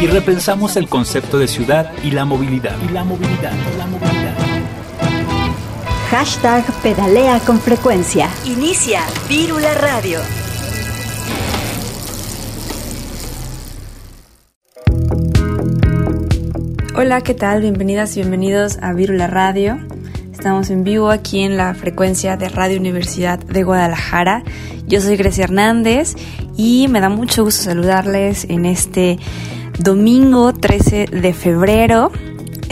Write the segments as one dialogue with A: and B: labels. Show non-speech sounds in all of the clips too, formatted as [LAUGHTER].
A: y repensamos el concepto de ciudad y la movilidad. Y la movilidad, y la movilidad.
B: Hashtag pedalea con frecuencia. Inicia Vírula Radio.
C: Hola, ¿qué tal? Bienvenidas y bienvenidos a Vírula Radio. Estamos en vivo aquí en la frecuencia de Radio Universidad de Guadalajara. Yo soy Grecia Hernández y me da mucho gusto saludarles en este domingo 13 de febrero.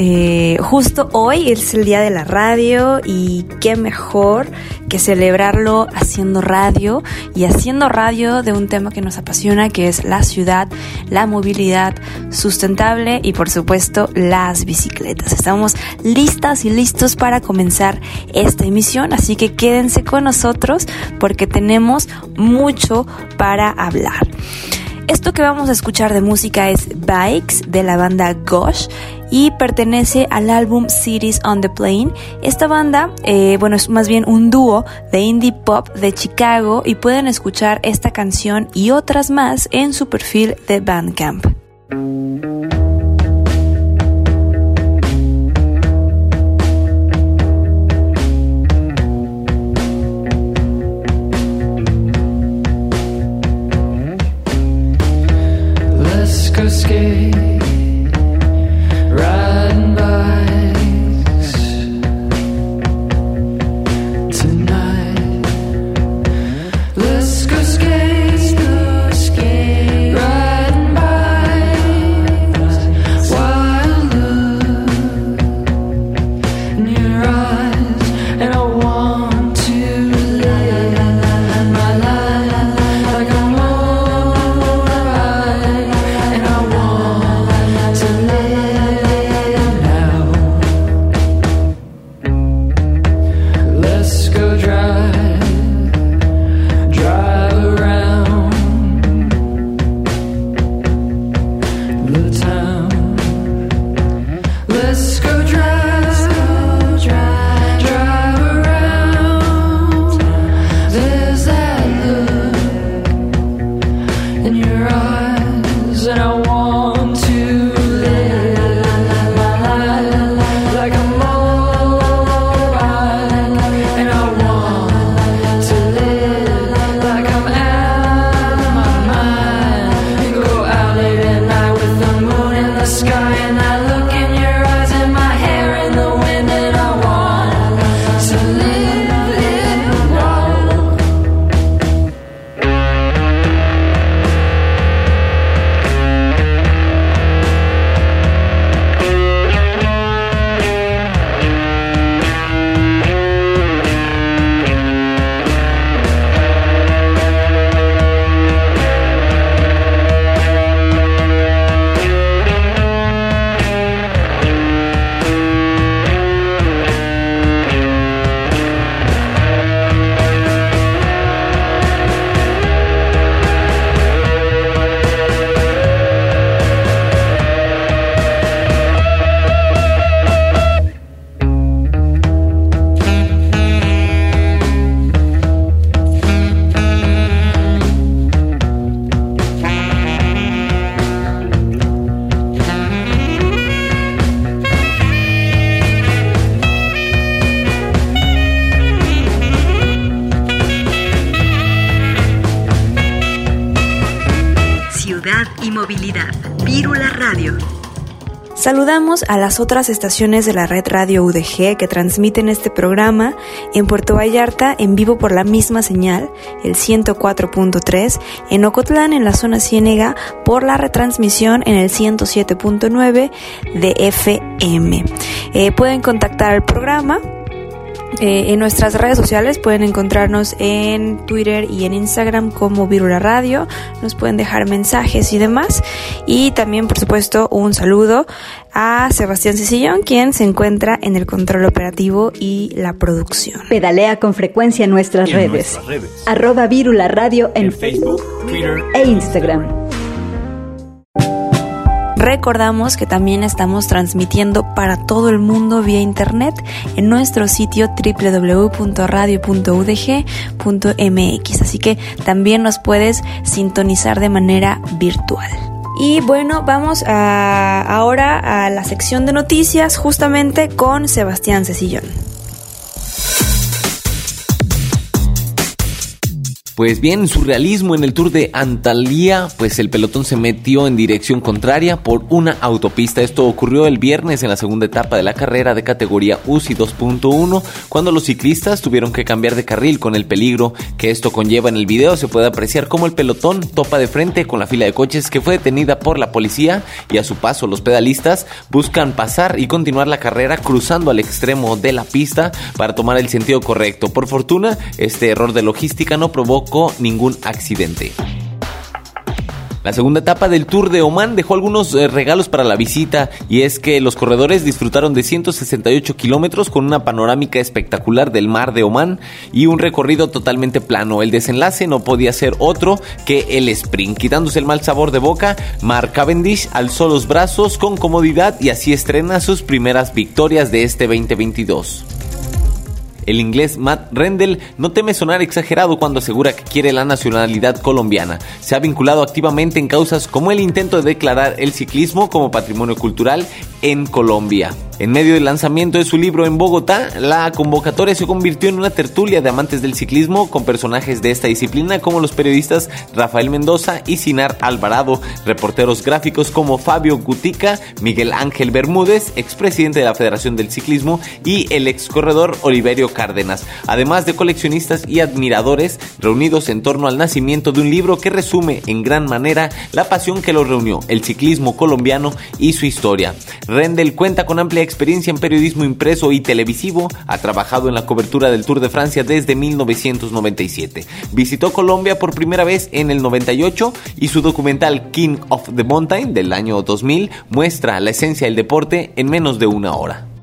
C: Eh, justo hoy es el día de la radio y qué mejor que celebrarlo haciendo radio y haciendo radio de un tema que nos apasiona que es la ciudad, la movilidad sustentable y por supuesto las bicicletas. Estamos listas y listos para comenzar esta emisión, así que quédense con nosotros porque tenemos mucho para hablar. Esto que vamos a escuchar de música es Bikes de la banda Gosh y pertenece al álbum Cities on the Plain. Esta banda, eh, bueno, es más bien un dúo de indie pop de Chicago y pueden escuchar esta canción y otras más en su perfil de Bandcamp. escape. A las otras estaciones de la red Radio UDG que transmiten este programa en Puerto Vallarta en vivo por la misma señal, el 104.3, en Ocotlán en la zona Ciénega por la retransmisión en el 107.9 de FM. Eh, pueden contactar al programa Eh, en nuestras redes sociales pueden encontrarnos en Twitter y en Instagram como Virula Radio. Nos pueden dejar mensajes y demás. Y también, por supuesto, un saludo a Sebastián Cicillón, quien se encuentra en el control operativo y la producción.
B: Pedalea con frecuencia en nuestras,
A: En
B: redes.
A: nuestras redes.
B: Arroba Vírula Radio en,
A: En Facebook, Twitter
B: e Instagram.
C: Recordamos que también estamos transmitiendo para todo el mundo vía internet en nuestro sitio www.radio.udg.mx, así que también nos puedes sintonizar de manera virtual. Y bueno, vamos ahora a la sección de noticias justamente con Sebastián Cecillón.
D: Pues bien, surrealismo en el Tour de Antalya, pues el pelotón se metió en dirección contraria por una autopista. Esto ocurrió el viernes en la segunda etapa de la carrera de categoría UCI 2.1, cuando los ciclistas tuvieron que cambiar de carril con el peligro que esto conlleva. En el video se puede apreciar cómo el pelotón topa de frente con la fila de coches que fue detenida por la policía y a su paso los pedalistas buscan pasar y continuar la carrera cruzando al extremo de la pista para tomar el sentido correcto. Por fortuna, este error de logística no ningún accidente. La segunda etapa del Tour de Oman dejó algunos eh, regalos para la visita y es que los corredores disfrutaron de 168 kilómetros con una panorámica espectacular del mar de Oman y un recorrido totalmente plano. El desenlace no podía ser otro que el sprint. Quitándose el mal sabor de boca, Mark Cavendish alzó los brazos con comodidad y así estrena sus primeras victorias de este 2022. El inglés Matt Rendell no teme sonar exagerado cuando asegura que quiere la nacionalidad colombiana. Se ha vinculado activamente en causas como el intento de declarar el ciclismo como patrimonio cultural en Colombia. En medio del lanzamiento de su libro en Bogotá, la convocatoria se convirtió en una tertulia de amantes del ciclismo con personajes de esta disciplina como los periodistas Rafael Mendoza y Sinar Alvarado, reporteros gráficos como Fabio Gutica, Miguel Ángel Bermúdez, expresidente de la Federación del Ciclismo, y el ex corredor Oliverio Cárdenas, además de coleccionistas y admiradores reunidos en torno al nacimiento de un libro que resume en gran manera la pasión que lo reunió, el ciclismo colombiano y su historia. Rendell cuenta con amplia experiencia en periodismo impreso y televisivo, ha trabajado en la cobertura del Tour de Francia desde 1997. Visitó Colombia por primera vez en el 98 y su documental King of the Mountain del año 2000 muestra la esencia del deporte en menos de una hora.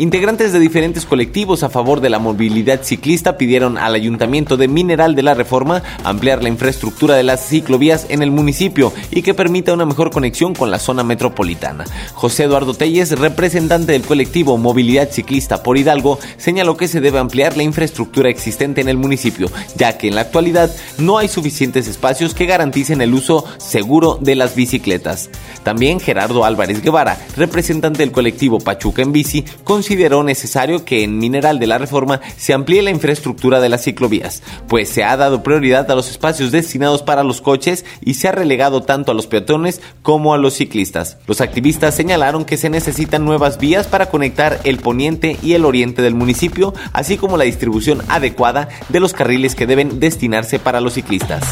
D: Integrantes de diferentes colectivos a favor de la movilidad ciclista pidieron al Ayuntamiento de Mineral de la Reforma ampliar la infraestructura de las ciclovías en el municipio y que permita una mejor conexión con la zona metropolitana. José Eduardo Telles, representante del colectivo Movilidad Ciclista por Hidalgo, señaló que se debe ampliar la infraestructura existente en el municipio, ya que en la actualidad no hay suficientes espacios que garanticen el uso seguro de las bicicletas. También Gerardo Álvarez Guevara, representante del colectivo Pachuca en Bici, consideró necesario que en Mineral de la Reforma se amplíe la infraestructura de las ciclovías, pues se ha dado prioridad a los espacios destinados para los coches y se ha relegado tanto a los peatones como a los ciclistas. Los activistas señalaron que se necesitan nuevas vías para conectar el poniente y el oriente del municipio, así como la distribución adecuada de los carriles que deben destinarse para los ciclistas.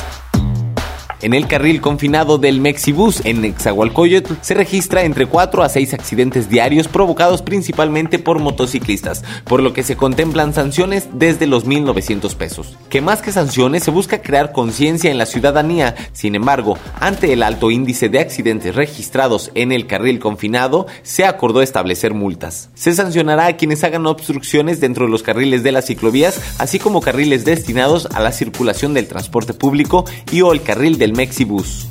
D: En el carril confinado del Mexibus en Nezahualcóyotl se registra entre 4 a 6 accidentes diarios provocados principalmente por motociclistas, por lo que se contemplan sanciones desde los 1.900 pesos. Que más que sanciones se busca crear conciencia en la ciudadanía, sin embargo, ante el alto índice de accidentes registrados en el carril confinado, se acordó establecer multas. Se sancionará a quienes hagan obstrucciones dentro de los carriles de las ciclovías, así como carriles destinados a la circulación del transporte público y o el carril del Mexibus.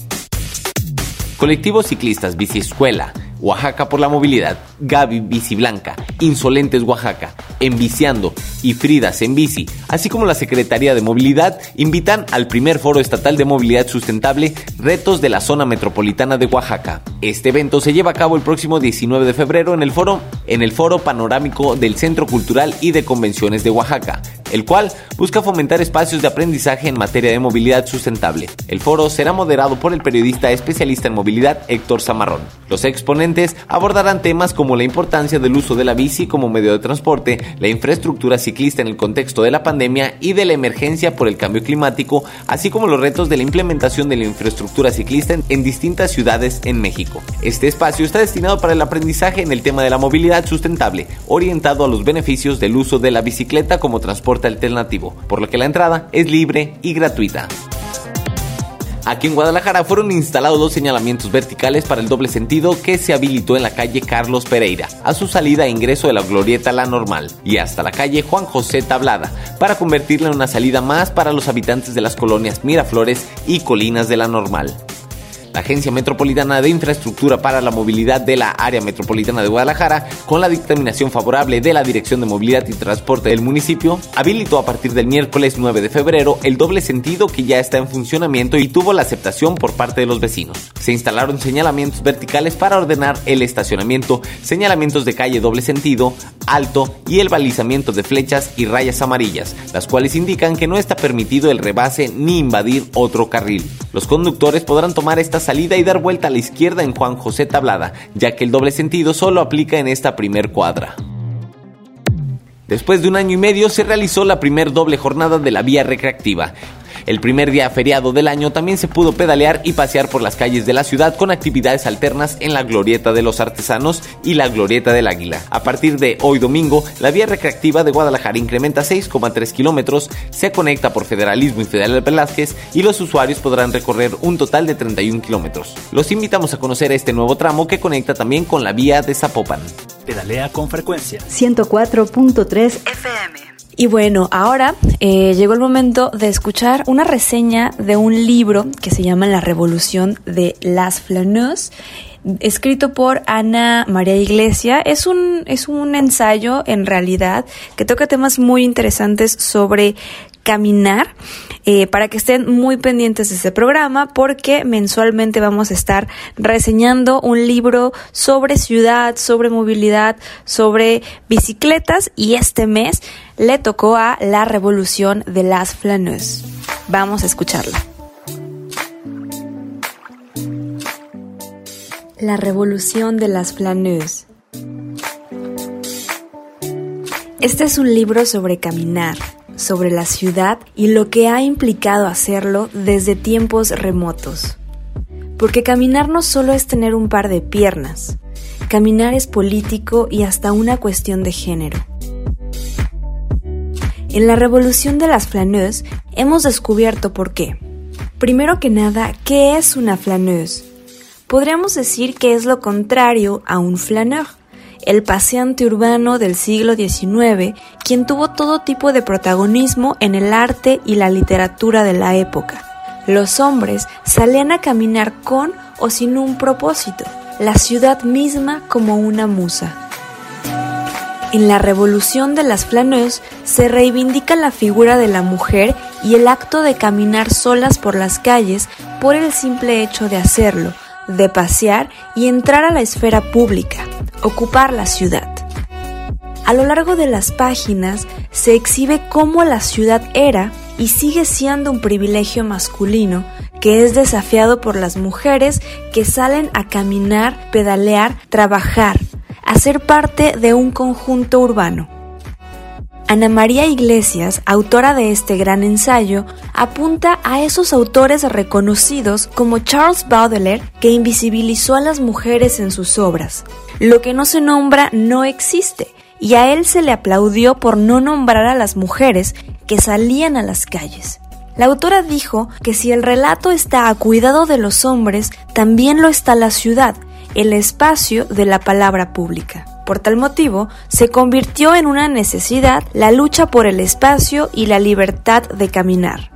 D: Colectivos ciclistas Biciescuela, Oaxaca por la movilidad, Gaby Bici Blanca, Insolentes Oaxaca, Enviciando y Fridas en Bici, así como la Secretaría de Movilidad, invitan al primer Foro Estatal de Movilidad Sustentable Retos de la Zona Metropolitana de Oaxaca. Este evento se lleva a cabo el próximo 19 de febrero en el foro, en el Foro Panorámico del Centro Cultural y de Convenciones de Oaxaca. el cual busca fomentar espacios de aprendizaje en materia de movilidad sustentable. El foro será moderado por el periodista especialista en movilidad Héctor Zamarrón. Los exponentes abordarán temas como la importancia del uso de la bici como medio de transporte, la infraestructura ciclista en el contexto de la pandemia y de la emergencia por el cambio climático, así como los retos de la implementación de la infraestructura ciclista en, distintas ciudades en México. Este espacio está destinado para el aprendizaje en el tema de la movilidad sustentable, orientado a los beneficios del uso de la bicicleta como transporte alternativo, por lo que la entrada es libre y gratuita. Aquí en Guadalajara fueron instalados dos señalamientos verticales para el doble sentido que se habilitó en la calle Carlos Pereira, a su salida e ingreso de la glorieta La Normal, y hasta la calle Juan José Tablada, para convertirla en una salida más para los habitantes de las colonias Miraflores y Colinas de la Normal. La Agencia Metropolitana de Infraestructura para la Movilidad de la Área Metropolitana de Guadalajara, con la dictaminación favorable de la Dirección de Movilidad y Transporte del municipio, habilitó a partir del miércoles 9 de febrero el doble sentido que ya está en funcionamiento y tuvo la aceptación por parte de los vecinos. Se instalaron señalamientos verticales para ordenar el estacionamiento, señalamientos de calle doble sentido, alto y el balizamiento de flechas y rayas amarillas, las cuales indican que no está permitido el rebase ni invadir otro carril. Los conductores podrán tomar esta salida y dar vuelta a la izquierda en Juan José Tablada, ya que el doble sentido solo aplica en esta primer cuadra. Después de un año y medio se realizó la primer doble jornada de la vía recreativa. El primer día feriado del año también se pudo pedalear y pasear por las calles de la ciudad con actividades alternas en la Glorieta de los Artesanos y la Glorieta del Águila. A partir de hoy domingo, la vía recreativa de Guadalajara incrementa 6,3 kilómetros, se conecta por Federalismo y Federal Velázquez y los usuarios podrán recorrer un total de 31 kilómetros. Los invitamos a conocer este nuevo tramo que conecta también con la vía de Zapopan.
A: Pedalea con frecuencia.
B: 104.3 FM.
C: Y bueno, ahora eh, llegó el momento de escuchar una reseña de un libro que se llama La Revolución de las Flaneuses, escrito por Ana María Iglesia. Es un, es un ensayo, en realidad, que toca temas muy interesantes sobre caminar eh, para que estén muy pendientes de este programa porque mensualmente vamos a estar reseñando un libro sobre ciudad, sobre movilidad, sobre bicicletas y este mes le tocó a La Revolución de las Flaneuses. Vamos a escucharla. La Revolución de las Flaneuses. Este es un libro sobre caminar, sobre la ciudad y lo que ha implicado hacerlo desde tiempos remotos. Porque caminar no solo es tener un par de piernas, caminar es político y hasta una cuestión de género. En la revolución de las flaneuses hemos descubierto por qué. Primero que nada, ¿qué es una flaneuse? Podríamos decir que es lo contrario a un flaneur, el paseante urbano del siglo XIX, quien tuvo todo tipo de protagonismo en el arte y la literatura de la época. Los hombres salían a caminar con o sin un propósito, la ciudad misma como una musa. En la revolución de las flaneuses se reivindica la figura de la mujer y el acto de caminar solas por las calles por el simple hecho de hacerlo, de pasear y entrar a la esfera pública, ocupar la ciudad. A lo largo de las páginas se exhibe cómo la ciudad era y sigue siendo un privilegio masculino que es desafiado por las mujeres que salen a caminar, pedalear, trabajar, a ser parte de un conjunto urbano. Ana María Iglesias, autora de este gran ensayo, apunta a esos autores reconocidos como Charles Baudelaire, que invisibilizó a las mujeres en sus obras. Lo que no se nombra no existe, y a él se le aplaudió por no nombrar a las mujeres que salían a las calles. La autora dijo que si el relato está a cuidado de los hombres, también lo está la ciudad, el espacio de la palabra pública. Por tal motivo, se convirtió en una necesidad la lucha por el espacio y la libertad de caminar.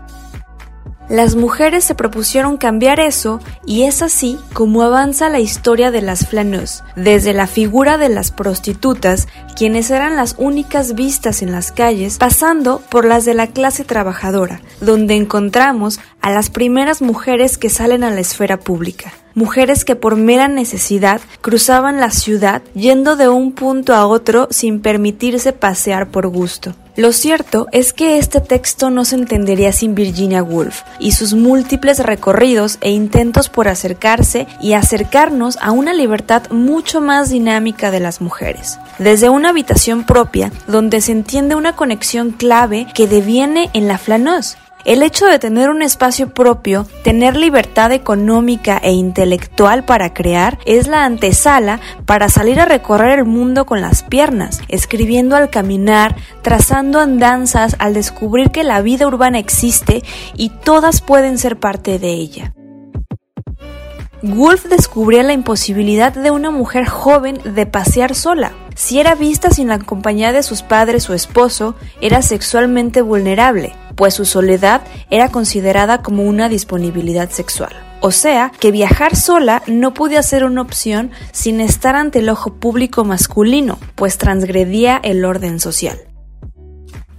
C: Las mujeres se propusieron cambiar eso y es así como avanza la historia de las flaneuses, desde la figura de las prostitutas, quienes eran las únicas vistas en las calles, pasando por las de la clase trabajadora, donde encontramos a las primeras mujeres que salen a la esfera pública. Mujeres que por mera necesidad cruzaban la ciudad yendo de un punto a otro sin permitirse pasear por gusto. Lo cierto es que este texto no se entendería sin Virginia Woolf y sus múltiples recorridos e intentos por acercarse y acercarnos a una libertad mucho más dinámica de las mujeres. Desde una habitación propia, donde se entiende una conexión clave que deviene en la flanoz, el hecho de tener un espacio propio, tener libertad económica e intelectual para crear, es la antesala para salir a recorrer el mundo con las piernas, escribiendo al caminar, trazando andanzas al descubrir que la vida urbana existe y todas pueden ser parte de ella. Wolf descubría la imposibilidad de una mujer joven de pasear sola. Si era vista sin la compañía de sus padres o esposo, era sexualmente vulnerable, pues su soledad era considerada como una disponibilidad sexual. O sea, que viajar sola no podía ser una opción sin estar ante el ojo público masculino, pues transgredía el orden social.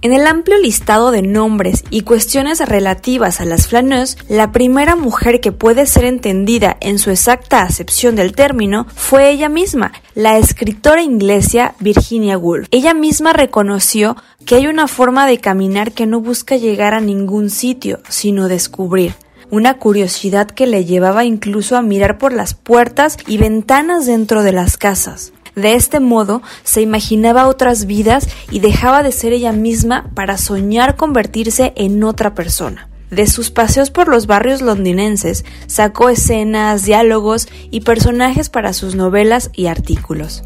C: En el amplio listado de nombres y cuestiones relativas a las flaneurs, la primera mujer que puede ser entendida en su exacta acepción del término fue ella misma, la escritora inglesa Virginia Woolf. Ella misma reconoció que hay una forma de caminar que no busca llegar a ningún sitio, sino descubrir una curiosidad que le llevaba incluso a mirar por las puertas y ventanas dentro de las casas. De este modo se imaginaba otras vidas y dejaba de ser ella misma para soñar convertirse en otra persona. De sus paseos por los barrios londinenses sacó escenas, diálogos y personajes para sus novelas y artículos.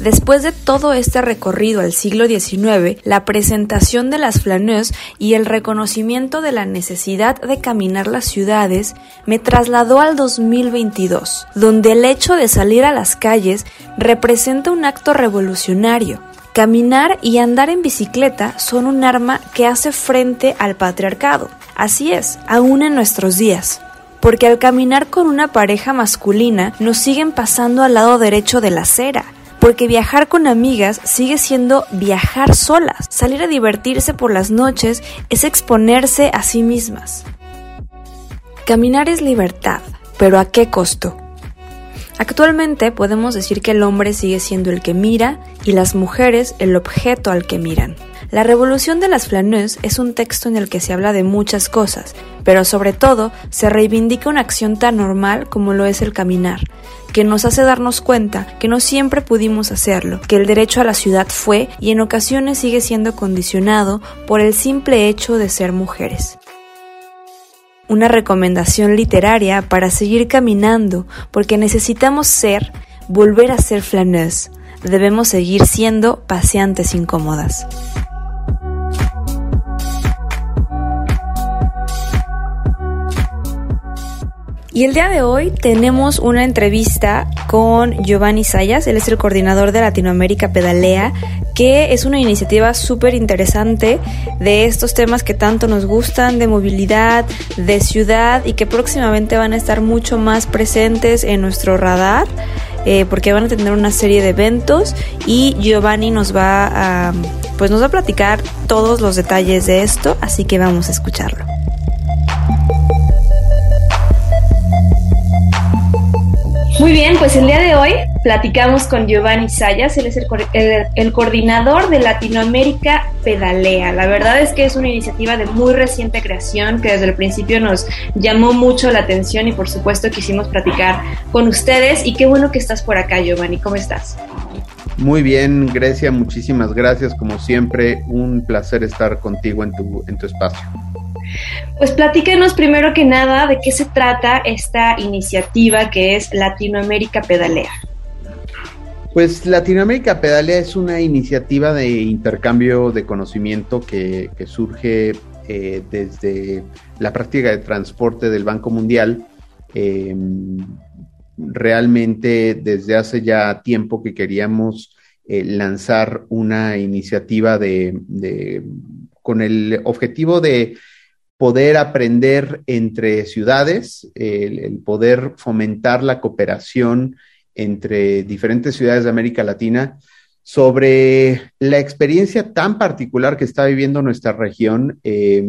C: Después de todo este recorrido al siglo XIX, la presentación de las flaneurs y el reconocimiento de la necesidad de caminar las ciudades me trasladó al 2022, donde el hecho de salir a las calles representa un acto revolucionario. Caminar y andar en bicicleta son un arma que hace frente al patriarcado. Así es, aún en nuestros días porque al caminar con una pareja masculina nos siguen pasando al lado derecho de la acera, porque viajar con amigas sigue siendo viajar solas. Salir a divertirse por las noches es exponerse a sí mismas. Caminar es libertad, pero ¿a qué costo? Actualmente podemos decir que el hombre sigue siendo el que mira y las mujeres el objeto al que miran. La revolución de las flaneurs es un texto en el que se habla de muchas cosas, pero sobre todo se reivindica una acción tan normal como lo es el caminar, que nos hace darnos cuenta que no siempre pudimos hacerlo, que el derecho a la ciudad fue y en ocasiones sigue siendo condicionado por el simple hecho de ser mujeres. Una recomendación literaria para seguir caminando, porque necesitamos ser, volver a ser flaneuse. Debemos seguir siendo paseantes incómodas. Y el día de hoy tenemos una entrevista con Giovanni Sayas, él es el coordinador de Latinoamérica Pedalea, que es una iniciativa súper interesante de estos temas que tanto nos gustan, de movilidad, de ciudad y que próximamente van a estar mucho más presentes en nuestro radar. Eh, porque van a tener una serie de eventos y Giovanni nos va a pues nos va a platicar todos los detalles de esto, así que vamos a escucharlo. Muy bien, pues el día de hoy platicamos con Giovanni Sayas, él es el, el, el, coordinador de Latinoamérica Pedalea. La verdad es que es una iniciativa de muy reciente creación que desde el principio nos llamó mucho la atención y por supuesto quisimos platicar con ustedes y qué bueno que estás por acá Giovanni, ¿cómo estás?
E: Muy bien, Grecia, muchísimas gracias. Como siempre, un placer estar contigo en tu, en tu espacio.
C: Pues platícanos primero que nada de qué se trata esta iniciativa que es Latinoamérica Pedalea.
E: Pues Latinoamérica Pedalea es una iniciativa de intercambio de conocimiento que, surge eh, desde la práctica de transporte del Banco Mundial. Eh, realmente desde hace ya tiempo que queríamos eh, lanzar una iniciativa de, con el objetivo de poder aprender entre ciudades, el, poder fomentar la cooperación entre diferentes ciudades de América Latina sobre la experiencia tan particular que está viviendo nuestra región eh,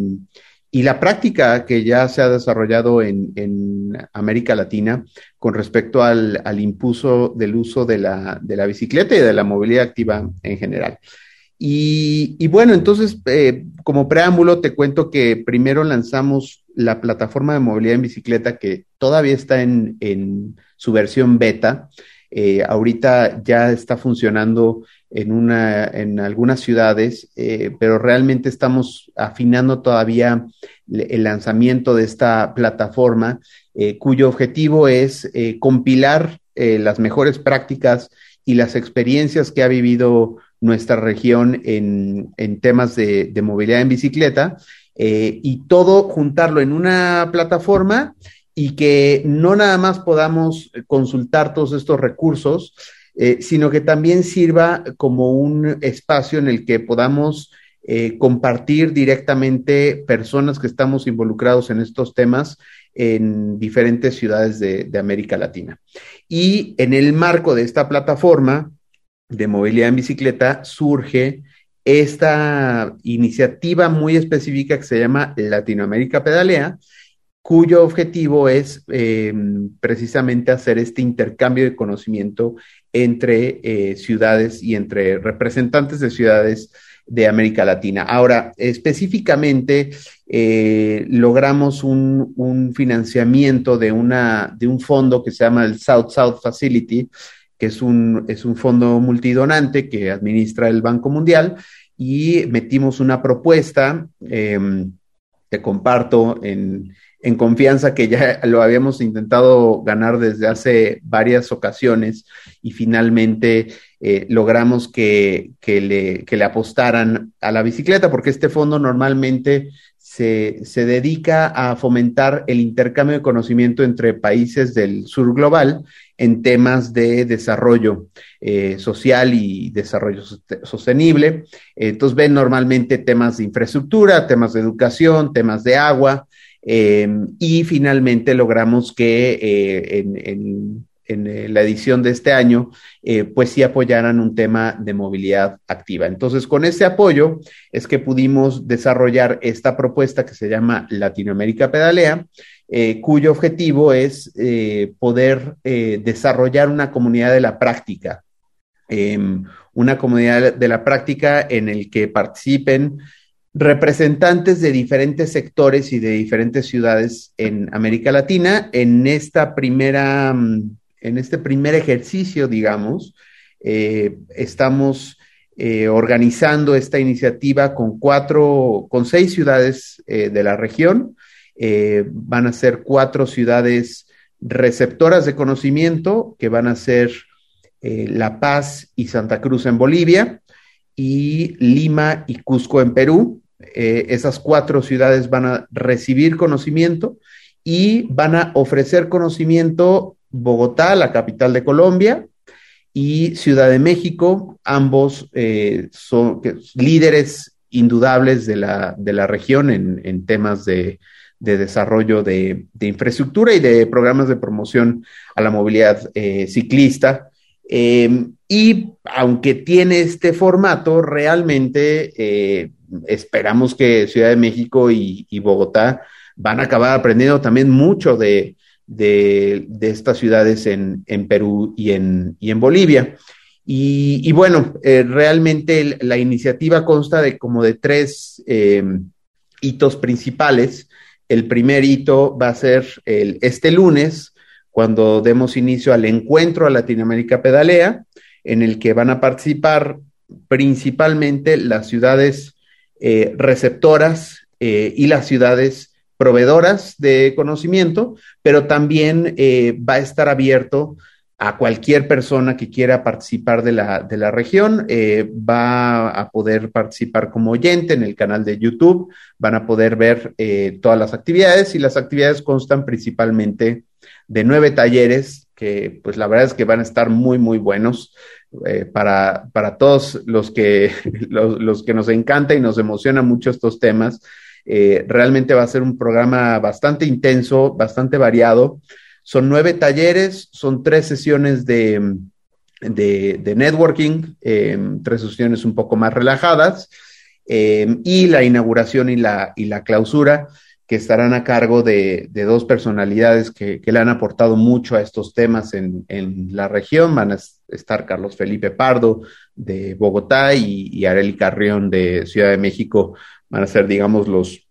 E: y la práctica que ya se ha desarrollado en, América Latina con respecto al, impulso del uso de la, bicicleta y de la movilidad activa en general. Y, bueno, entonces, eh, como preámbulo, te cuento que primero lanzamos la plataforma de movilidad en bicicleta que todavía está en, en su versión beta. Eh, ahorita ya está funcionando en, una, en algunas ciudades, eh, pero realmente estamos afinando todavía el lanzamiento de esta plataforma, cuyo objetivo es compilar las mejores prácticas y las experiencias que ha vivido nuestra región en, en temas de, movilidad en bicicleta eh, y todo juntarlo en una plataforma y que no nada más podamos consultar todos estos recursos, eh, sino que también sirva como un espacio en el que podamos eh, compartir directamente personas que estamos involucrados en estos temas en diferentes ciudades de, de, América Latina. Y en el marco de esta plataforma de movilidad en bicicleta surge esta iniciativa muy específica que se llama Latinoamérica Pedalea, cuyo objetivo es eh, precisamente hacer este intercambio de conocimiento entre eh, ciudades y entre representantes de ciudades de América Latina. Ahora, específicamente, eh, logramos un, un, financiamiento de, una, de un fondo que se llama el South South Facility, que es un, es un fondo multidonante que administra el Banco Mundial, y metimos una propuesta, eh, te comparto en, en confianza que ya lo habíamos intentado ganar desde hace varias ocasiones y finalmente eh, logramos que, que, le, que, le, apostaran a la bicicleta, porque este fondo normalmente se, se, dedica a fomentar el intercambio de conocimiento entre países del sur global en temas de desarrollo eh, social y desarrollo sostenible. Entonces ven normalmente temas de infraestructura, temas de educación, temas de agua, eh, y finalmente logramos que eh, en, eh, la edición de este año, eh, pues sí apoyaran un tema de movilidad activa. Entonces, con ese apoyo es que pudimos desarrollar esta propuesta que se llama Latinoamérica Pedalea, cuyo objetivo es poder desarrollar una comunidad de la práctica, em, una comunidad de la práctica en el que participen representantes de diferentes sectores y de diferentes ciudades en América Latina. En esta primera, en este primer ejercicio, digamos, eh, estamos eh, organizando esta iniciativa con cuatro, con seis ciudades eh, de la región. Van a ser cuatro ciudades receptoras de conocimiento, que van a ser La Paz y Santa Cruz en Bolivia y Lima y Cusco en Perú. Eh, esas cuatro ciudades van a recibir conocimiento y van a ofrecer conocimiento Bogotá, la capital de Colombia, y Ciudad de México, ambos eh, son líderes indudables de la, de la región en, en temas de, de desarrollo de, de, infraestructura y de programas de promoción a la movilidad eh, ciclista. Eh, y aunque tiene este formato, realmente eh, esperamos que Ciudad de México y, Bogotá van a acabar aprendiendo también mucho de, de, estas ciudades en, en Perú y en, y en Bolivia. Y, bueno, eh, realmente la iniciativa consta de como de tres eh, hitos principales. El primer hito va a ser el, este lunes, cuando demos inicio al encuentro a Latinoamérica Pedalea, en el que van a participar principalmente las ciudades eh, receptoras eh, y las ciudades proveedoras de conocimiento, pero también eh, va a estar abierto a cualquier persona que quiera participar de la, de la región, eh, va a poder participar como oyente en el canal de YouTube, van a poder ver eh, todas las actividades y las actividades constan principalmente de nueve talleres que pues la verdad es que van a estar muy, muy buenos eh, para, para todos los que, [LAUGHS] los, los, que nos encanta y nos emociona mucho estos temas. Realmente va a ser un programa bastante intenso, bastante variado. Son nueve talleres, son tres sesiones de, de, networking, eh, tres sesiones un poco más relajadas. eh, y la inauguración y la, y la clausura que estarán a cargo de, de dos personalidades que, que, le han aportado mucho a estos temas en, en, la región. Van a estar Carlos Felipe Pardo de Bogotá y, y Areli Carrión de Ciudad de México. Van a ser, digamos, los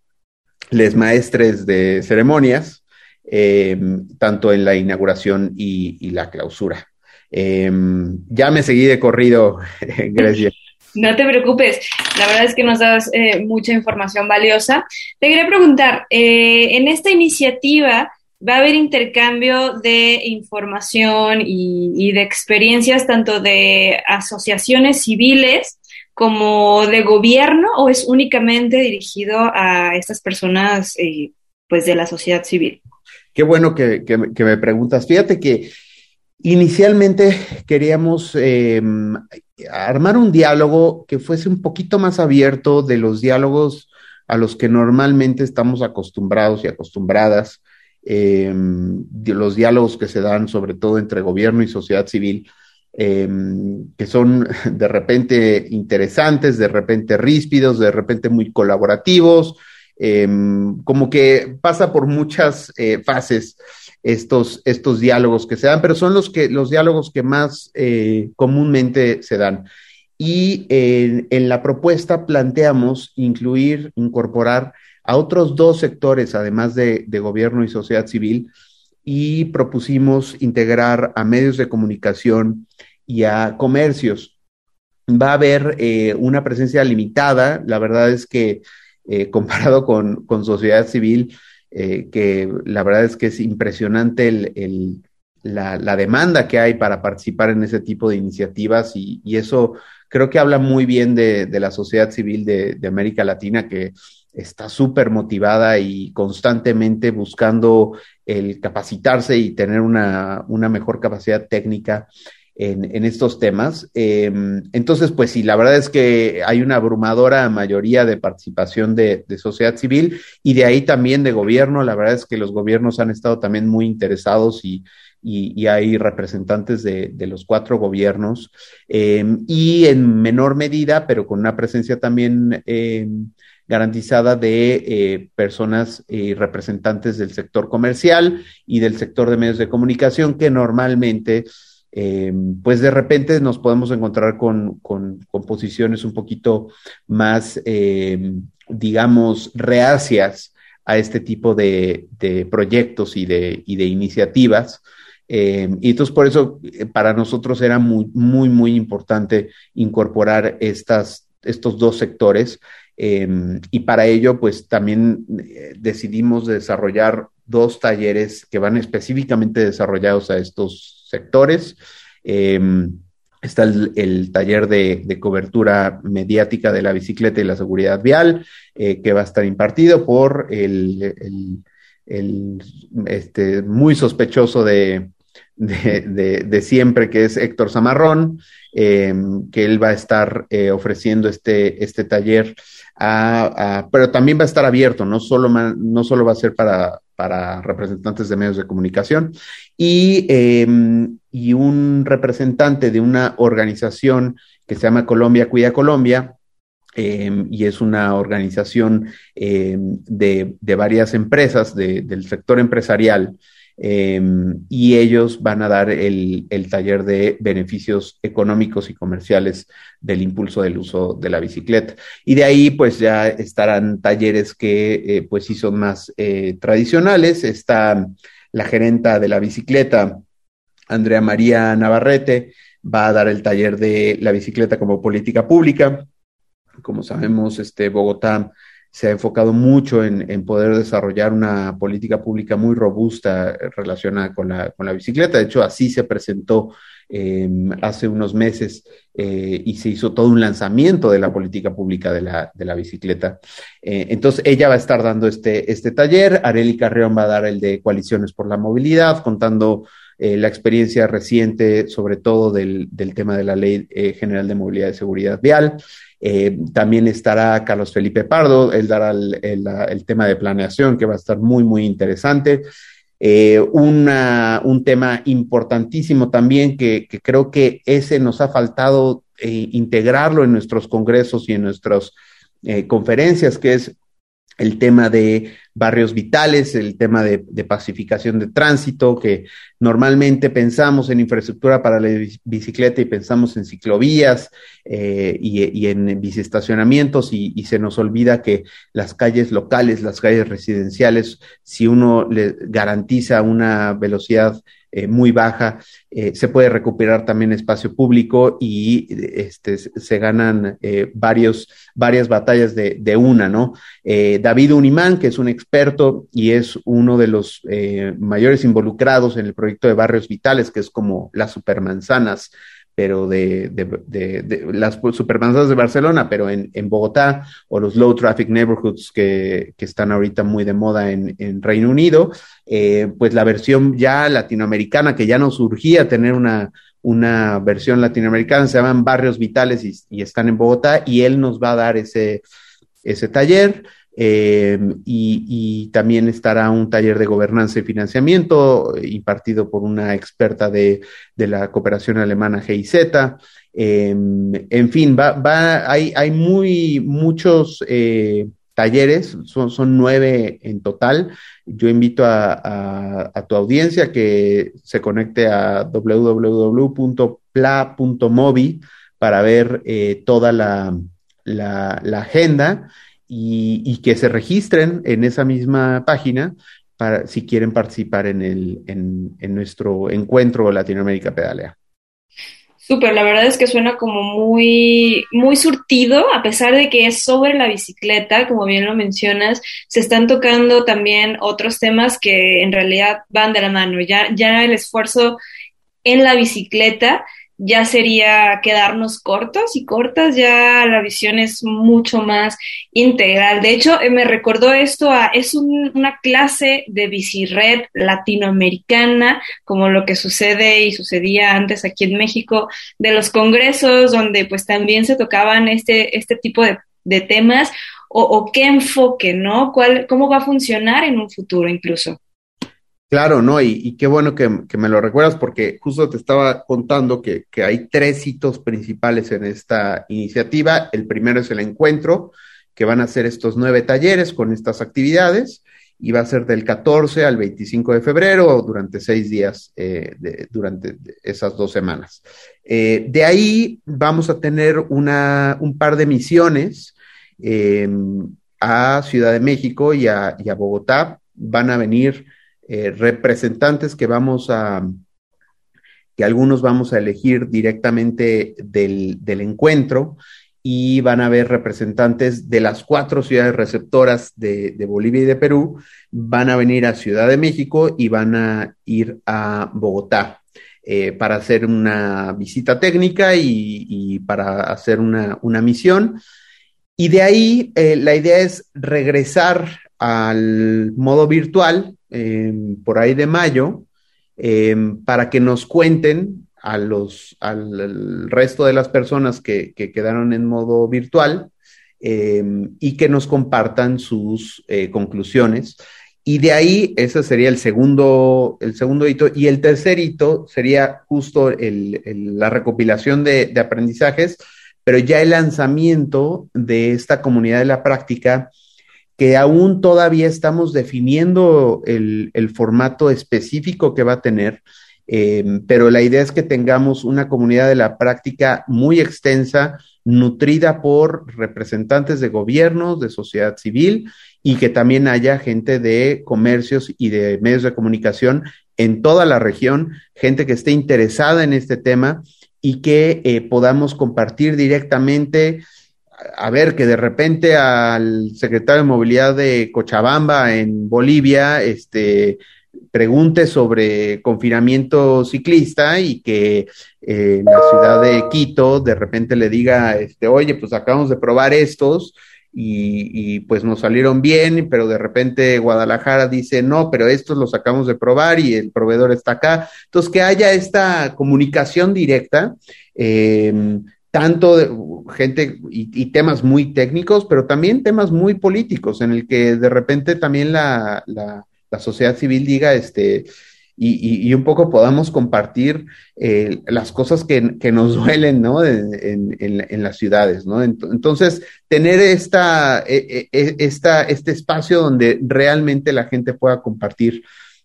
E: les maestres de ceremonias, eh, tanto en la inauguración y, la clausura. Eh, ya me seguí de corrido, [LAUGHS] Grecia.
C: No te preocupes, la verdad es que nos das eh, mucha información valiosa. Te quería preguntar, eh, en esta iniciativa va a haber intercambio de información y, y, de experiencias tanto de asociaciones civiles como de gobierno o es únicamente dirigido a estas personas eh, pues de la sociedad civil?
E: Qué bueno que, me preguntas. Fíjate que Inicialmente queríamos eh, armar un diálogo que fuese un poquito más abierto de los diálogos a los que normalmente estamos acostumbrados y acostumbradas, eh, de los diálogos que se dan sobre todo entre gobierno y sociedad civil, eh, que son de repente interesantes, de repente ríspidos, de repente muy colaborativos, eh, como que pasa por muchas eh, fases estos, estos diálogos que se dan, pero son los, que, los diálogos que más eh, comúnmente se dan. Y en, en, la propuesta planteamos incluir, incorporar a otros dos sectores, además de, de gobierno y sociedad civil, y propusimos integrar a medios de comunicación y a comercios. Va a haber eh, una presencia limitada, la verdad es que eh, [LAUGHS] comparado con, con, sociedad civil, eh, que la verdad es que es impresionante el, el, la, demanda que hay para participar en ese tipo de iniciativas y, y eso creo que habla muy bien de, de la sociedad civil de, de, América Latina que está súper motivada y constantemente buscando el capacitarse y tener una, una mejor capacidad técnica en, estos temas. Eh, entonces, pues sí, la verdad es que hay una abrumadora mayoría de participación de, sociedad civil y de ahí también de gobierno. La verdad es que los gobiernos han estado también muy interesados y, y, hay representantes de, los cuatro gobiernos eh, y en menor medida, pero con una presencia también eh, garantizada de eh, personas y representantes del sector comercial y del sector de medios de comunicación que normalmente eh, pues de repente nos podemos encontrar con, con, posiciones un poquito más, eh, digamos, reacias a este tipo de, de proyectos y de, y de iniciativas. Eh, y entonces por eso para nosotros era muy, muy, muy importante incorporar estas, estos dos sectores. y para ello, pues también decidimos desarrollar dos talleres que van específicamente desarrollados a estos sectores. Eh, está el, taller de, cobertura mediática de la bicicleta y la seguridad vial, eh, que va a estar impartido por el, este, muy sospechoso de, siempre, que es Héctor Zamarrón, eh, que él va a estar eh, ofreciendo este, este taller, a, pero también va a estar abierto, no solo, no solo va a ser para, para representantes de medios de comunicación y, eh, y, un representante de una organización que se llama Colombia Cuida Colombia. Eh, y es una organización eh, de, de, varias empresas de, del sector empresarial eh, y ellos van a dar el, el, taller de beneficios económicos y comerciales del impulso del uso de la bicicleta. Y de ahí pues ya estarán talleres que eh, pues sí son más eh, tradicionales. Está la gerenta de la bicicleta, Andrea María Navarrete, va a dar el taller de la bicicleta como política pública. Como sabemos, este Bogotá se ha enfocado mucho en, poder desarrollar una política pública muy robusta relacionada con la, bicicleta. De hecho, así se presentó eh, hace unos meses eh, y se hizo todo un lanzamiento de la política pública de la, bicicleta. Eh, entonces, ella va a estar dando este, este taller. Areli Carreón va a dar el de Coaliciones por la Movilidad, contando eh, la experiencia reciente, sobre todo del, del tema de la Ley eh, General de Movilidad y Seguridad Vial. Eh, también estará Carlos Felipe Pardo, él dará el, tema de planeación, que va a estar muy, muy interesante. Eh, una, un tema importantísimo también que, creo que ese nos ha faltado eh, integrarlo en nuestros congresos y en nuestros eh, conferencias, que es el tema de barrios vitales, el tema de, pacificación de tránsito, que normalmente pensamos en infraestructura para la bicicleta y pensamos en ciclovías eh, y, y, en biciestacionamientos y, y, se nos olvida que las calles locales, las calles residenciales, si uno le garantiza una velocidad eh, muy baja, eh, se puede recuperar también espacio público y este, se ganan eh, varios, varias batallas de, de una, ¿no? Eh, David Unimán, que es un experto y es uno de los mayores involucrados en el proyecto de Barrios Vitales, que es como las supermanzanas pero de, de, de, las supermanzanas de Barcelona, pero en, en, Bogotá, o los low traffic neighborhoods que, que están ahorita muy de moda en, en Reino Unido, eh, pues la versión ya latinoamericana, que ya no surgía tener una, una versión latinoamericana, se llaman Barrios Vitales y, y están en Bogotá, y él nos va a dar ese, ese taller. Eh, y, también estará un taller de gobernanza y financiamiento impartido por una experta de, la cooperación alemana GIZ. Eh, en fin, va, va, hay, hay muy muchos eh, talleres, son, son, nueve en total. Yo invito a, tu audiencia que se conecte a www.pla.mobi para ver eh, toda la, la agenda y, que se registren en esa misma página para si quieren participar en, el, en, en nuestro encuentro Latinoamérica Pedalea.
C: Súper, la verdad es que suena como muy, muy surtido, a pesar de que es sobre la bicicleta, como bien lo mencionas, se están tocando también otros temas que en realidad van de la mano. Ya, ya el esfuerzo en la bicicleta ya sería quedarnos cortos y cortas, ya la visión es mucho más integral. De hecho, me recordó esto a, es un, una clase de bicired latinoamericana, como lo que sucede y sucedía antes aquí en México, de los congresos, donde pues también se tocaban este, este tipo de, de temas, o, o qué enfoque, ¿no? ¿Cuál, ¿Cómo va a funcionar en un futuro incluso?
E: Claro, ¿no? Y, y qué bueno que, me lo recuerdas porque justo te estaba contando que, hay tres hitos principales en esta iniciativa. El primero es el encuentro, que van a ser estos nueve talleres con estas actividades y va a ser del 14 al 25 de febrero durante seis días, eh, durante esas dos semanas. Eh, de ahí vamos a tener una, un par de misiones eh, a Ciudad de México y a Bogotá. Van a venir eh, representantes que vamos a, que algunos vamos a elegir directamente del, del, encuentro y van a haber representantes de las cuatro ciudades receptoras de, de, Bolivia y de Perú, van a venir a Ciudad de México y van a ir a Bogotá. Eh, para hacer una visita técnica y, y para hacer una, una, misión. Y de ahí eh, la idea es regresar al modo virtual eh, por ahí de mayo eh, para que nos cuenten a los, al, resto de las personas que, que, quedaron en modo virtual eh, y que nos compartan sus eh, conclusiones. Y de ahí, ese sería el segundo, el segundo hito. Y el tercer hito sería justo el, la recopilación de aprendizajes, pero ya el lanzamiento de esta comunidad de la práctica que aún todavía estamos definiendo el, formato específico que va a tener, eh, pero la idea es que tengamos una comunidad de la práctica muy extensa, nutrida por representantes de gobiernos, de sociedad civil y que también haya gente de comercios y de medios de comunicación en toda la región, gente que esté interesada en este tema y que eh, podamos compartir directamente a ver, que de repente al secretario de Movilidad de Cochabamba en Bolivia, este, pregunte sobre confinamiento ciclista y que eh, la ciudad de Quito de repente le diga, este, oye, pues acabamos de probar estos y, y, pues nos salieron bien, pero de repente Guadalajara dice, no, pero estos los acabamos de probar y el proveedor está acá. Entonces, que haya esta comunicación directa. Eh, tanto de, gente y, temas muy técnicos, pero también temas muy políticos, en el que de repente también la, la, la sociedad civil diga, este, y, y, un poco podamos compartir eh, las cosas que, que, nos duelen, ¿no? En, en, en, las ciudades, ¿no? Entonces, tener esta, e, e, esta, este espacio donde realmente la gente pueda compartir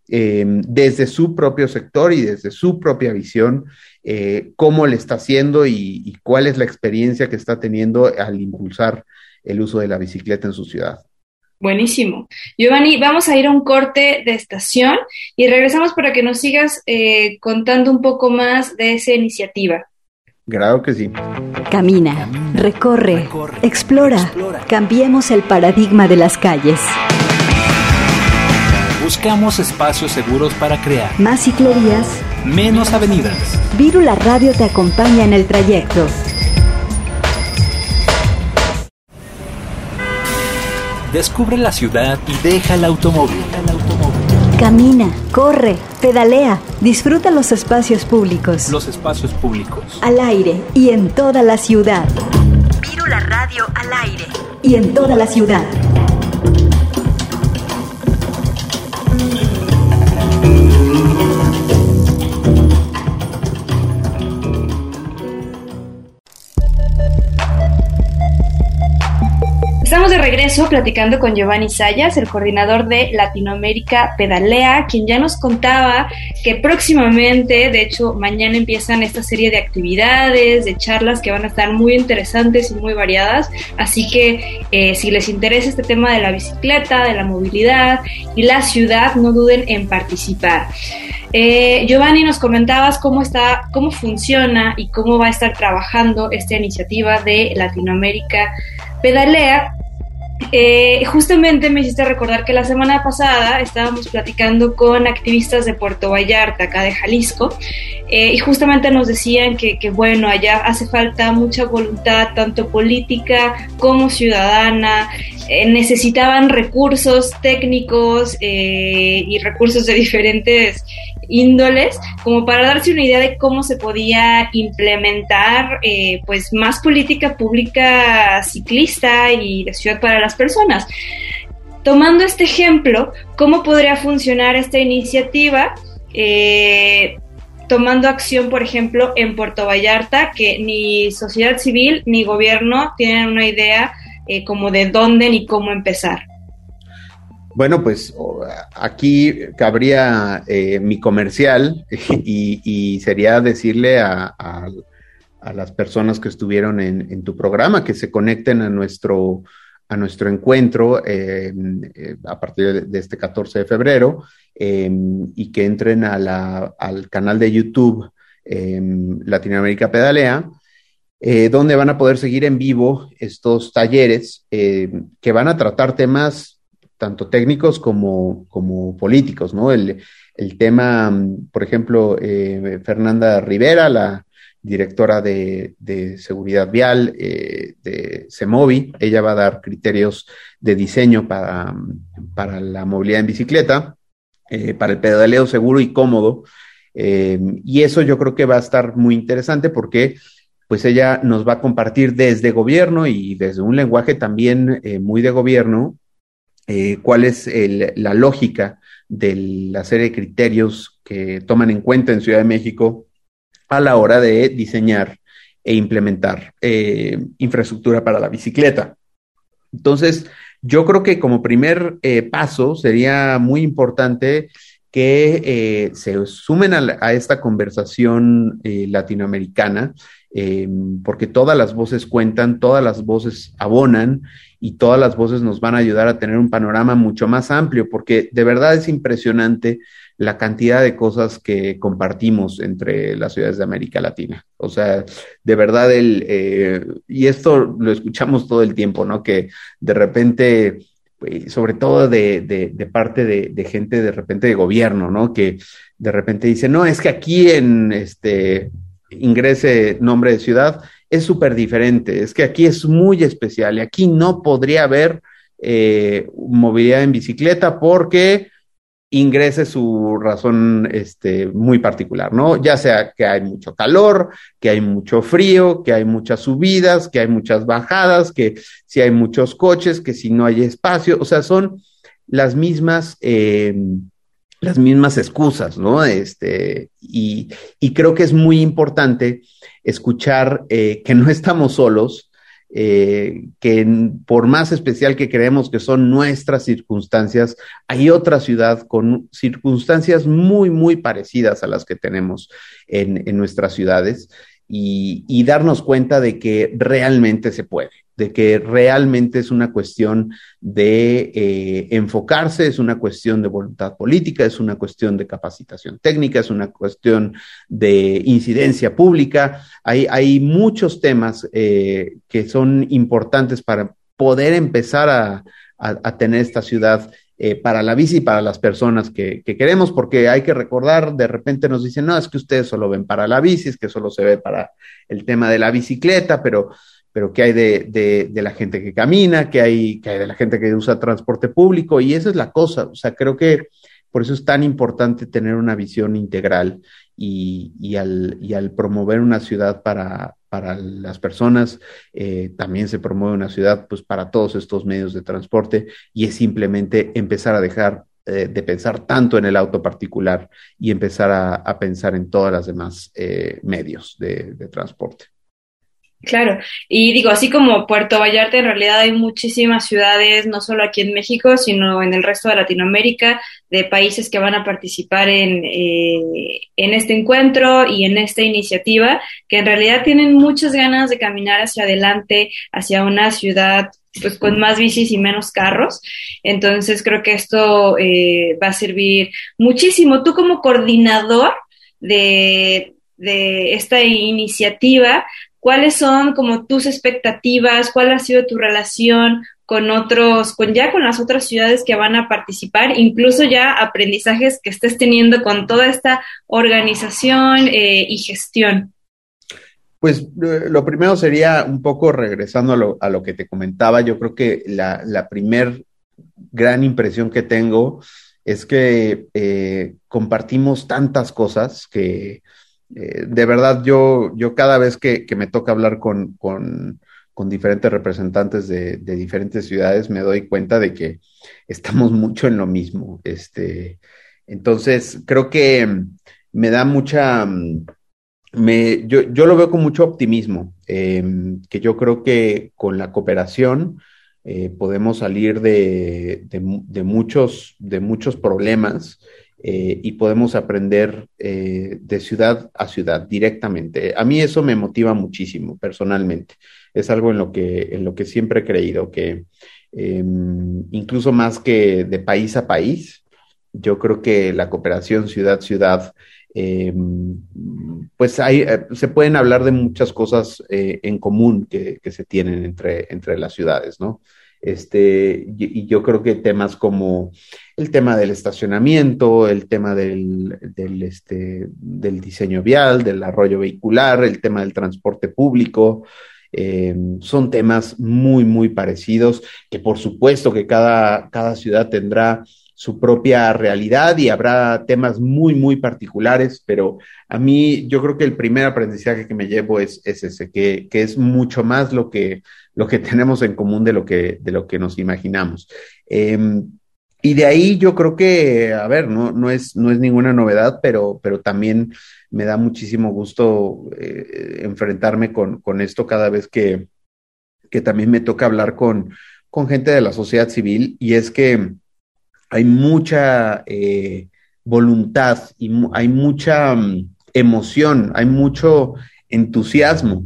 E: eh, desde su propio sector y desde su propia visión eh, cómo le está haciendo y, y cuál es la experiencia que está teniendo al impulsar el uso de la bicicleta en su ciudad.
F: Buenísimo. Giovanni, vamos a ir a un corte de estación y regresamos para que nos sigas eh, contando un poco más de esa iniciativa.
E: Claro que sí.
B: Camina, recorre, recorre explora, explora. Cambiemos el paradigma de las calles.
A: Buscamos espacios seguros para crear
B: más ciclovías,
A: menos avenidas.
B: Virula Radio te acompaña en el trayecto.
A: Descubre la ciudad y deja el automóvil.
B: Camina, corre, pedalea, disfruta los espacios públicos.
A: Los espacios públicos.
B: Al aire y en toda la ciudad.
G: Virula Radio al aire.
B: Y en toda la ciudad.
F: Regreso platicando con Giovanni Sayas, el coordinador de Latinoamérica Pedalea, quien ya nos contaba que próximamente, de hecho mañana empiezan esta serie de actividades, de charlas que van a estar muy interesantes y muy variadas. Así que eh, si les interesa este tema de la bicicleta, de la movilidad y la ciudad, no duden en participar. Eh, Giovanni, nos comentabas cómo está, cómo funciona y cómo va a estar trabajando esta iniciativa de Latinoamérica Pedalea. Eh, justamente me hiciste recordar que la semana pasada estábamos platicando con activistas de Puerto Vallarta, acá de Jalisco, eh, y justamente nos decían que, que, bueno, allá hace falta mucha voluntad, tanto política como ciudadana, eh, necesitaban recursos técnicos y recursos de diferentes índoles, como para darse una idea de cómo se podía implementar eh, pues más política pública ciclista y de ciudad para las personas. Tomando este ejemplo, ¿cómo podría funcionar esta iniciativa? Eh, tomando acción, por ejemplo, en Puerto Vallarta, que ni sociedad civil ni gobierno tienen una idea eh, como de dónde ni cómo empezar.
E: Bueno, pues aquí cabría eh, mi comercial [LAUGHS] y, sería decirle a, las personas que estuvieron en, en, tu programa que se conecten a nuestro, a nuestro encuentro eh, eh, a partir de, este 14 de febrero eh, y que entren a la, al canal de YouTube em, Latinoamérica Pedalea. donde van a poder seguir en vivo estos talleres que van a tratar temas tanto técnicos como, como políticos, ¿no? El, el, tema, por ejemplo, eh, Fernanda Rivera, la directora de, de seguridad vial eh, de CEMOVI, ella va a dar criterios de diseño para, para la movilidad en bicicleta, eh, para el pedaleo seguro y cómodo. Eh, y eso yo creo que va a estar muy interesante porque pues ella nos va a compartir desde gobierno y desde un lenguaje también eh, muy de gobierno eh, cuál es la lógica de la serie de criterios que toman en cuenta en Ciudad de México a la hora de diseñar e implementar eh, infraestructura para la bicicleta. Entonces, yo creo que como primer eh, paso sería muy importante que se sumen a, esta conversación latinoamericana, porque todas las voces cuentan, todas las voces abonan y todas las voces nos van a ayudar a tener un panorama mucho más amplio, porque de verdad es impresionante la cantidad de cosas que compartimos entre las ciudades de América Latina. O sea, de verdad, el, eh, y esto lo escuchamos todo el tiempo, ¿no? Que de repente, sobre todo de, de, de parte de, de, gente de repente de gobierno, ¿no? Que de repente dice, no, es que aquí en este ingrese nombre de ciudad es súper diferente, es que aquí es muy especial y aquí no podría haber eh, movilidad en bicicleta porque ingrese su razón este, muy particular, ¿no? Ya sea que hay mucho calor, que hay mucho frío, que hay muchas subidas, que hay muchas bajadas, que si hay muchos coches, que si no hay espacio, o sea, son las mismas, eh, las mismas excusas, ¿no? Este, y, y creo que es muy importante escuchar eh, que no estamos solos, eh, que por más especial que creemos que son nuestras circunstancias, hay otra ciudad con circunstancias muy, muy parecidas a las que tenemos en, en nuestras ciudades y, y darnos cuenta de que realmente se puede, de que realmente es una cuestión de eh, enfocarse, es una cuestión de voluntad política, es una cuestión de capacitación técnica, es una cuestión de incidencia pública. Hay, hay muchos temas eh, que son importantes para poder empezar a, a- tener esta ciudad eh, para la bici y para las personas que, que queremos, porque hay que recordar, de repente nos dicen, no, es que ustedes solo ven para la bici, es que solo se ve para el tema de la bicicleta, pero pero qué hay de, de, la gente que camina, qué hay, qué hay de la gente que usa transporte público, y esa es la cosa. O sea, creo que por eso es tan importante tener una visión integral y, y, al, y al, promover una ciudad para, para las personas, eh, también se promueve una ciudad pues, para todos estos medios de transporte y es simplemente empezar a dejar eh, de pensar tanto en el auto particular y empezar a, a pensar en todas las demás eh, medios de transporte.
F: Claro, y digo, así como Puerto Vallarta, en realidad hay muchísimas ciudades, no solo aquí en México, sino en el resto de Latinoamérica, de países que van a participar en, eh, en este encuentro y en esta iniciativa, que en realidad tienen muchas ganas de caminar hacia adelante, hacia una ciudad pues con más bicis y menos carros. Entonces creo que esto eh, va a servir muchísimo. Tú como coordinador de, de esta iniciativa, ¿cuáles son como tus expectativas? ¿Cuál ha sido tu relación con otros, con ya con las otras ciudades que van a participar? Incluso ya aprendizajes que estés teniendo con toda esta organización eh, y gestión.
E: Pues eh, lo primero sería un poco regresando a lo, a lo que te comentaba, yo creo que la, la primer gran impresión que tengo es que eh, compartimos tantas cosas que eh, de verdad yo, yo cada vez que, que me toca hablar con, con, con diferentes representantes de, de, diferentes ciudades me doy cuenta de que estamos [LAUGHS] mucho en lo mismo. Este, entonces, creo que me da mucha... Me, yo, yo, lo veo con mucho optimismo, eh, que yo creo que con la cooperación eh, podemos salir de, de, muchos, de muchos problemas eh, y podemos aprender eh, de ciudad a ciudad directamente. A mí eso me motiva muchísimo personalmente. Es algo en lo que, en lo que siempre he creído, que eh, incluso más que de país a país, yo creo que la cooperación ciudad-ciudad eh, pues hay, eh, se pueden hablar de muchas cosas en común que, que, se tienen entre, entre las ciudades, ¿no? Este, y, yo creo que temas como el tema del estacionamiento, el tema del, del, este, del diseño vial, del arroyo vehicular, el tema del transporte público, eh, son temas muy, muy parecidos, que por supuesto que cada, cada ciudad tendrá su propia realidad y habrá temas muy, muy particulares, pero a mí yo creo que el primer aprendizaje que me llevo es, es ese, que, que, es mucho más lo que, lo que [LAUGHS] tenemos en común de lo que, de lo que nos imaginamos. Eh, y de ahí yo creo que, a ver, no, no, es, no es ninguna novedad, pero, pero también me da muchísimo gusto eh, enfrentarme con, con, esto cada vez que, que también me toca hablar con, con gente de la sociedad civil, y es que hay mucha eh, voluntad y hay mucha um, emoción, hay mucho entusiasmo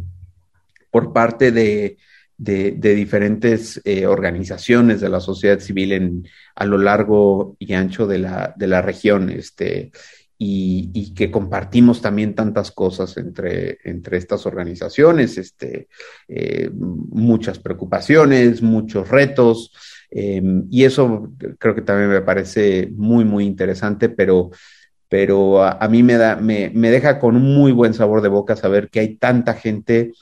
E: por parte de, de, diferentes eh, organizaciones de la sociedad civil a lo largo y ancho de la, de la región, este, y, y, que compartimos también tantas cosas entre, entre estas organizaciones, este, eh, muchas preocupaciones, muchos retos, eh, y eso creo que también me parece muy, muy interesante, pero, pero a, a mí me, da, me, me, deja con un muy buen sabor de boca saber que hay tanta gente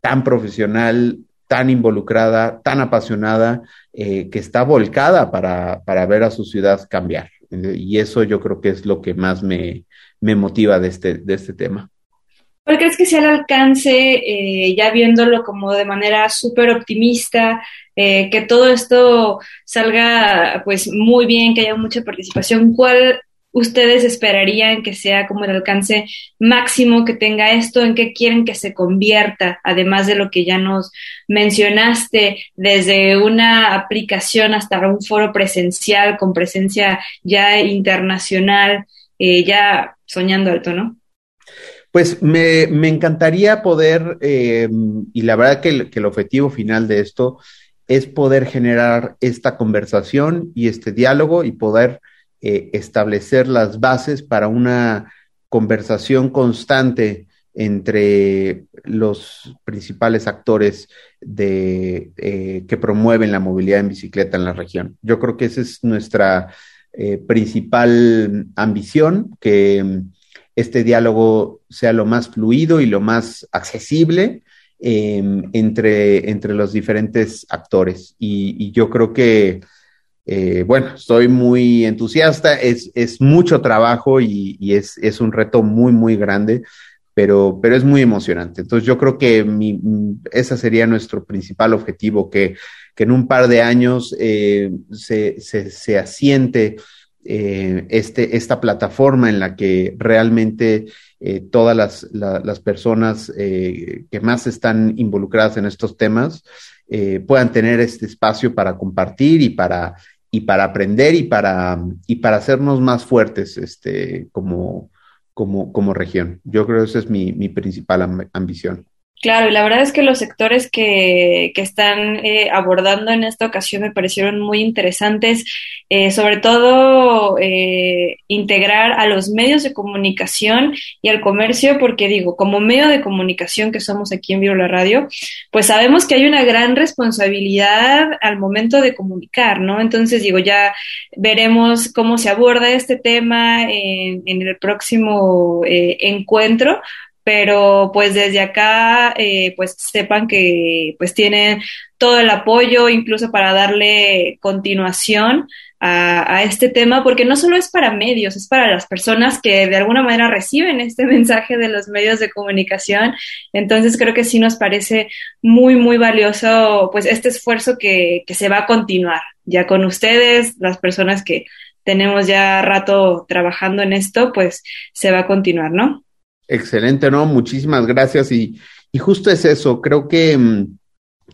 E: tan profesional, tan involucrada, tan apasionada, eh, que está volcada para, para, ver a su ciudad cambiar. Y eso yo creo que es lo que más me, me motiva de este, de este tema.
F: ¿Cuál crees que sea el alcance, eh, ya viéndolo como de manera súper optimista, eh, que todo esto salga pues muy bien, que haya mucha participación? ¿Cuál, ustedes esperarían que sea como el alcance máximo que tenga esto, en qué quieren que se convierta, además de lo que ya nos mencionaste, desde una aplicación hasta un foro presencial con presencia ya internacional, eh, ya soñando alto, ¿no?
E: Pues me, me encantaría poder, eh, y la verdad que el, que el objetivo final de esto es poder generar esta conversación y este diálogo y poder eh, establecer las bases para una conversación constante entre los principales actores de, eh, que promueven la movilidad en bicicleta en la región. Yo creo que esa es nuestra eh, principal ambición, que este diálogo sea lo más fluido y lo más accesible eh, entre, entre los diferentes actores. Y yo creo que, eh, bueno, estoy muy entusiasta, es, es mucho trabajo y, y es, es, un reto muy, muy grande, pero, pero es muy emocionante. Entonces yo creo que mi, ese sería nuestro principal objetivo, que, que en un par de años eh, se, se, se, asiente eh, este, esta plataforma en la que realmente todas las, la, las personas que más están involucradas en estos temas puedan tener este espacio para compartir y para, y para aprender y para, y para hacernos más fuertes este, como, como, como región. Yo creo que esa es mi, mi principal amb ambición.
F: Claro, y la verdad es que los sectores que, que están eh, abordando en esta ocasión me parecieron muy interesantes, eh, sobre todo eh, integrar a los medios de comunicación y al comercio, porque digo, como medio de comunicación que somos aquí en Viro la Radio, pues sabemos que hay una gran responsabilidad al momento de comunicar, ¿no? Entonces, digo, ya veremos cómo se aborda este tema en, en el próximo encuentro, pero pues desde acá eh, pues sepan que pues tienen todo el apoyo incluso para darle continuación a, a, este tema porque no solo es para medios, es para las personas que de alguna manera reciben este [LAUGHS] mensaje de los medios de comunicación. Entonces creo que sí nos parece muy, muy valioso pues este esfuerzo que, que se va a continuar ya con ustedes, las personas que tenemos ya rato trabajando en esto, pues se va a continuar, ¿no?
E: Excelente, ¿no? Muchísimas gracias. Y, y justo es eso, creo que, mm,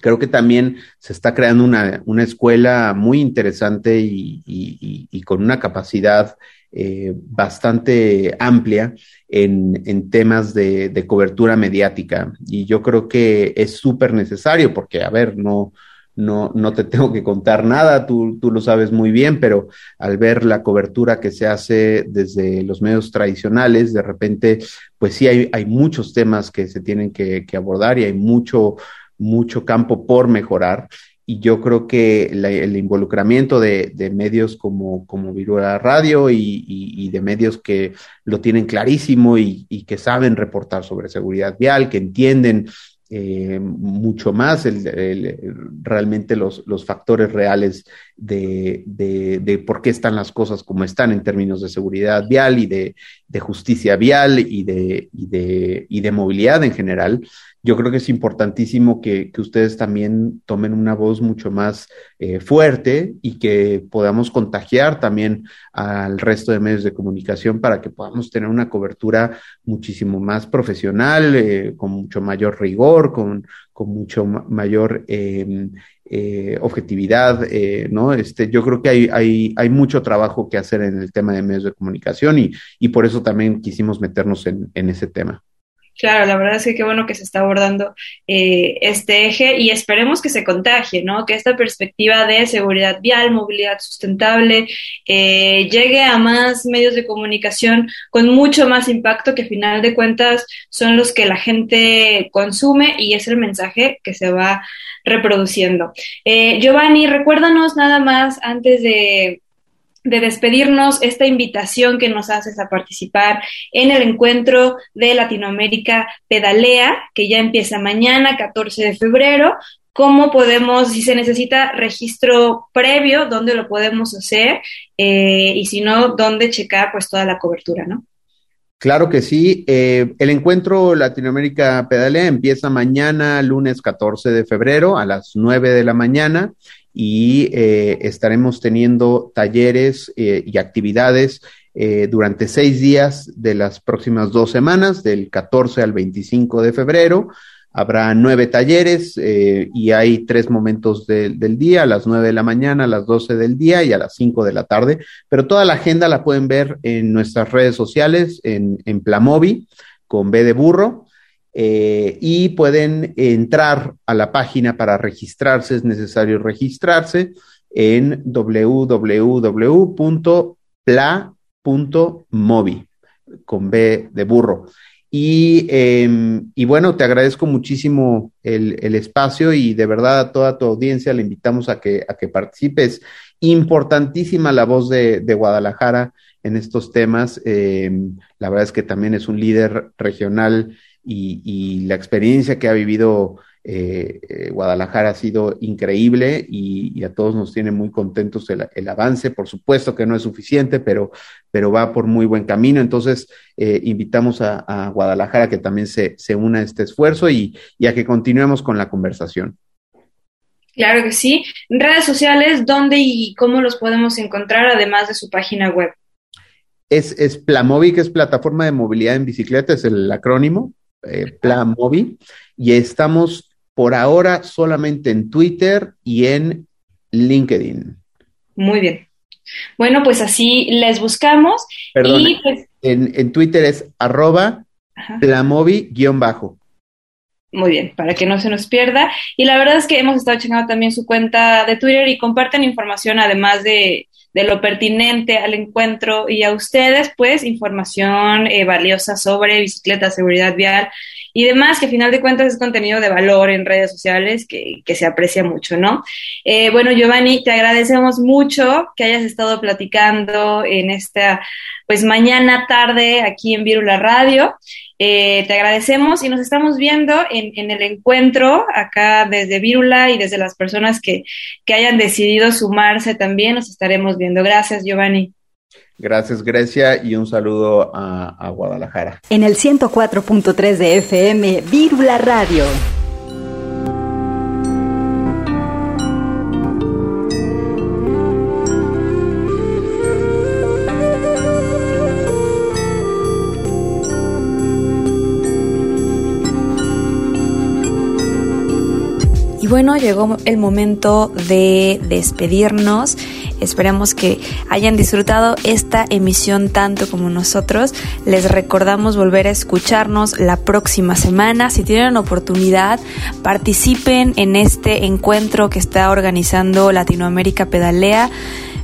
E: creo que también se está creando una, una escuela muy interesante y, y, con una capacidad eh, bastante amplia en, en temas de, de, cobertura mediática. Y yo creo que es súper necesario porque, a ver, no, no, no te [LAUGHS] tengo que contar nada, tú, tú, lo sabes muy bien, pero al ver la cobertura que se hace desde los medios tradicionales, de repente, pues sí hay, hay muchos temas que se tienen que, abordar y hay mucho, mucho campo por mejorar. Y yo creo que el involucramiento de, medios como, como Radio y, de medios que lo tienen clarísimo y que saben reportar sobre seguridad vial, que entienden eh, mucho más el, el, realmente los, los, factores reales de, de, de, por qué están las cosas como están en términos de seguridad vial y de, de justicia vial y de, y, de, y de movilidad en general. Yo creo que es importantísimo que, que ustedes también tomen una voz mucho más eh, fuerte y que podamos contagiar también al resto de medios de comunicación para que podamos tener una cobertura muchísimo más profesional, eh, con mucho mayor rigor, con, con mucho ma mayor eh, eh, objetividad, eh, ¿no? Este, yo creo que hay, hay, hay, mucho trabajo que hacer en el tema de medios de comunicación y, y por eso también quisimos meternos en, en ese tema.
F: Claro, la verdad es que qué bueno que se está abordando eh, este eje y esperemos que se contagie, ¿no? Que esta perspectiva de seguridad vial, movilidad sustentable, eh, llegue a más medios de comunicación con mucho más impacto que a final de cuentas son los que la gente consume y es el mensaje que se va reproduciendo. Eh, Giovanni, recuérdanos nada más antes de de despedirnos esta invitación que nos haces a participar en el encuentro de Latinoamérica Pedalea, que ya empieza mañana, 14 de febrero. ¿Cómo podemos, si se necesita registro previo, dónde lo podemos hacer? Eh, y si no, dónde checar pues toda la cobertura, ¿no?
E: Claro que sí. Eh, el encuentro Latinoamérica Pedalea empieza mañana, lunes 14 de febrero, a las 9 de la mañana y eh, estaremos teniendo talleres eh, y actividades eh, durante seis días de las próximas dos semanas, del 14 al 25 de febrero. Habrá nueve talleres y hay tres momentos de- del día, a las nueve de la mañana, a las 12 del día y a las 5 de la tarde. Pero toda la agenda la pueden ver en nuestras redes sociales, en, en Plamovi, con B de burro. Eh, y pueden entrar a la página para registrarse, es necesario registrarse en www.pla.movi, con B de burro. Y, eh, y bueno, te agradezco muchísimo el, el, espacio y de verdad a toda tu audiencia le invitamos a que, a que participes. Importantísima la voz de, de Guadalajara en estos temas. Eh, la verdad es que también es un líder regional y, y la experiencia que ha vivido eh, eh, Guadalajara ha sido increíble y, y, a todos nos tiene muy contentos el, el, avance. Por supuesto que no es suficiente, pero, pero va por muy buen camino. Entonces, eh, invitamos a, a, Guadalajara que también se, se una a este esfuerzo y, y, a que continuemos con la conversación.
C: Claro que sí. Redes sociales, ¿dónde y cómo los podemos encontrar, además de su página web?
E: Es, es Plamovi, que es Plataforma de Movilidad en Bicicleta, es el acrónimo, eh, Plamovi, y estamos por ahora solamente en Twitter y en LinkedIn.
C: Muy bien. Bueno, pues así les buscamos.
E: Perdón, y pues, en, en, Twitter es arroba plamovi-bajo.
C: Muy bien, para que no se nos pierda. Y la verdad es que hemos estado checando también su cuenta de Twitter y comparten información además de, de lo pertinente al encuentro y a ustedes, pues información eh, valiosa sobre bicicleta, seguridad vial y demás, que a final de cuentas es contenido de valor en redes sociales que, que se aprecia mucho, ¿no? Eh, bueno, Giovanni, te agradecemos mucho que hayas estado platicando en esta, pues mañana tarde aquí en Virula Radio. Eh, te agradecemos y nos estamos viendo en, en, el encuentro acá desde Virula y desde las personas que, que hayan decidido sumarse también. Nos estaremos viendo. Gracias, Giovanni.
E: Gracias, Grecia, y un saludo a, a Guadalajara.
B: En el 104.3 de FM, Virula Radio.
C: Bueno, llegó el momento de despedirnos. Esperemos que hayan disfrutado esta emisión tanto como nosotros. Les recordamos volver a escucharnos la próxima semana. Si tienen oportunidad, participen en este encuentro que está organizando Latinoamérica Pedalea.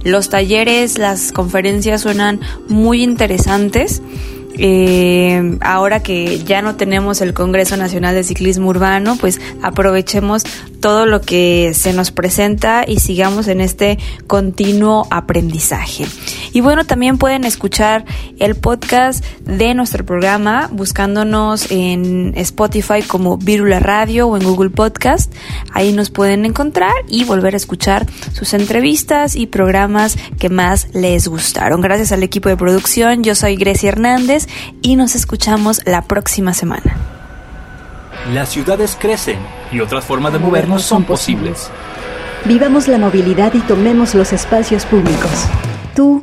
C: Los talleres, las conferencias suenan muy interesantes. Eh, ahora que ya no tenemos el Congreso Nacional de Ciclismo Urbano, pues aprovechemos todo lo que se nos presenta y sigamos en este continuo aprendizaje. Y bueno, también pueden escuchar el podcast de nuestro programa buscándonos en Spotify como Virula Radio o en Google Podcast. Ahí nos pueden encontrar y volver a escuchar sus entrevistas y programas que más les gustaron. Gracias al equipo de producción, yo soy Grecia Hernández y nos escuchamos la próxima semana.
A: Las ciudades crecen y otras formas de movernos son posibles.
B: Vivamos la movilidad y tomemos los espacios públicos. ¿Tú